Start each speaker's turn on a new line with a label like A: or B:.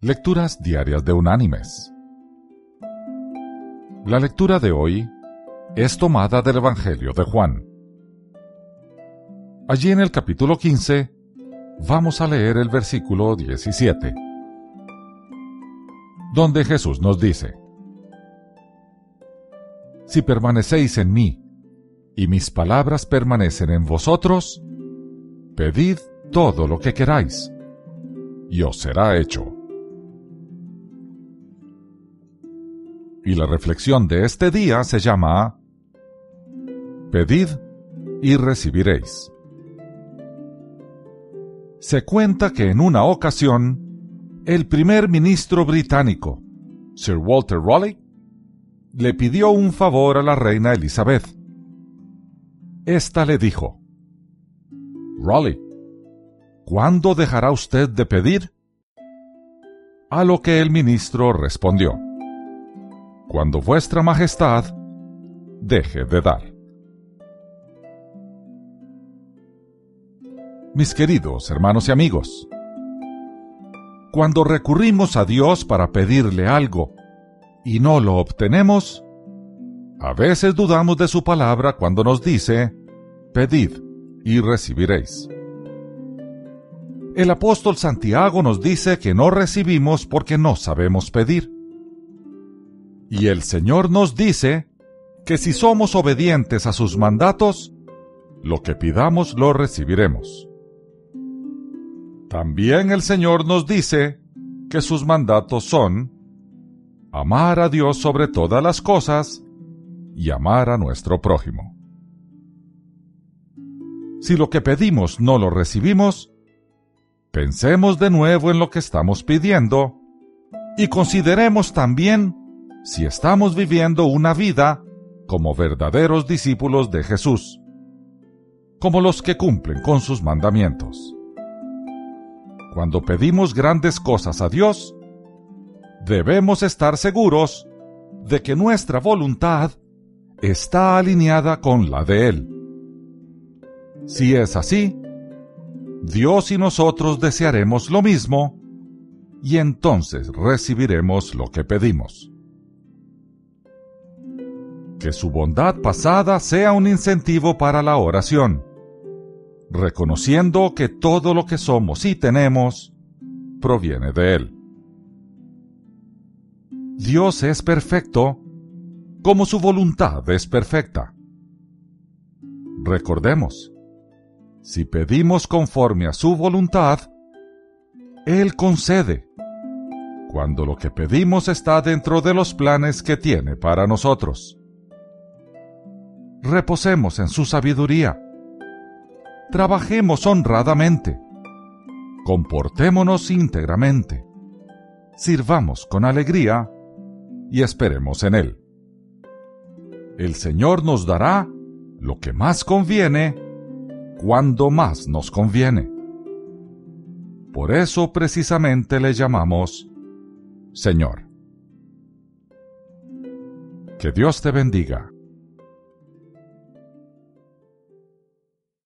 A: Lecturas Diarias de Unánimes. La lectura de hoy es tomada del Evangelio de Juan. Allí en el capítulo 15 vamos a leer el versículo 17, donde Jesús nos dice, Si permanecéis en mí y mis palabras permanecen en vosotros, pedid todo lo que queráis, y os será hecho. Y la reflexión de este día se llama Pedid y recibiréis. Se cuenta que en una ocasión, el primer ministro británico, Sir Walter Raleigh, le pidió un favor a la reina Elizabeth. Esta le dijo, Raleigh, ¿cuándo dejará usted de pedir? A lo que el ministro respondió, cuando vuestra majestad deje de dar. Mis queridos hermanos y amigos, cuando recurrimos a Dios para pedirle algo y no lo obtenemos, a veces dudamos de su palabra cuando nos dice, pedid y recibiréis. El apóstol Santiago nos dice que no recibimos porque no sabemos pedir. Y el Señor nos dice que si somos obedientes a sus mandatos, lo que pidamos lo recibiremos. También el Señor nos dice que sus mandatos son amar a Dios sobre todas las cosas y amar a nuestro prójimo. Si lo que pedimos no lo recibimos, pensemos de nuevo en lo que estamos pidiendo y consideremos también si estamos viviendo una vida como verdaderos discípulos de Jesús, como los que cumplen con sus mandamientos. Cuando pedimos grandes cosas a Dios, debemos estar seguros de que nuestra voluntad está alineada con la de Él. Si es así, Dios y nosotros desearemos lo mismo y entonces recibiremos lo que pedimos que su bondad pasada sea un incentivo para la oración, reconociendo que todo lo que somos y tenemos proviene de Él. Dios es perfecto como su voluntad es perfecta. Recordemos, si pedimos conforme a su voluntad, Él concede, cuando lo que pedimos está dentro de los planes que tiene para nosotros reposemos en su sabiduría. Trabajemos honradamente. Comportémonos íntegramente. Sirvamos con alegría y esperemos en Él. El Señor nos dará lo que más conviene cuando más nos conviene. Por eso precisamente le llamamos Señor. Que Dios te bendiga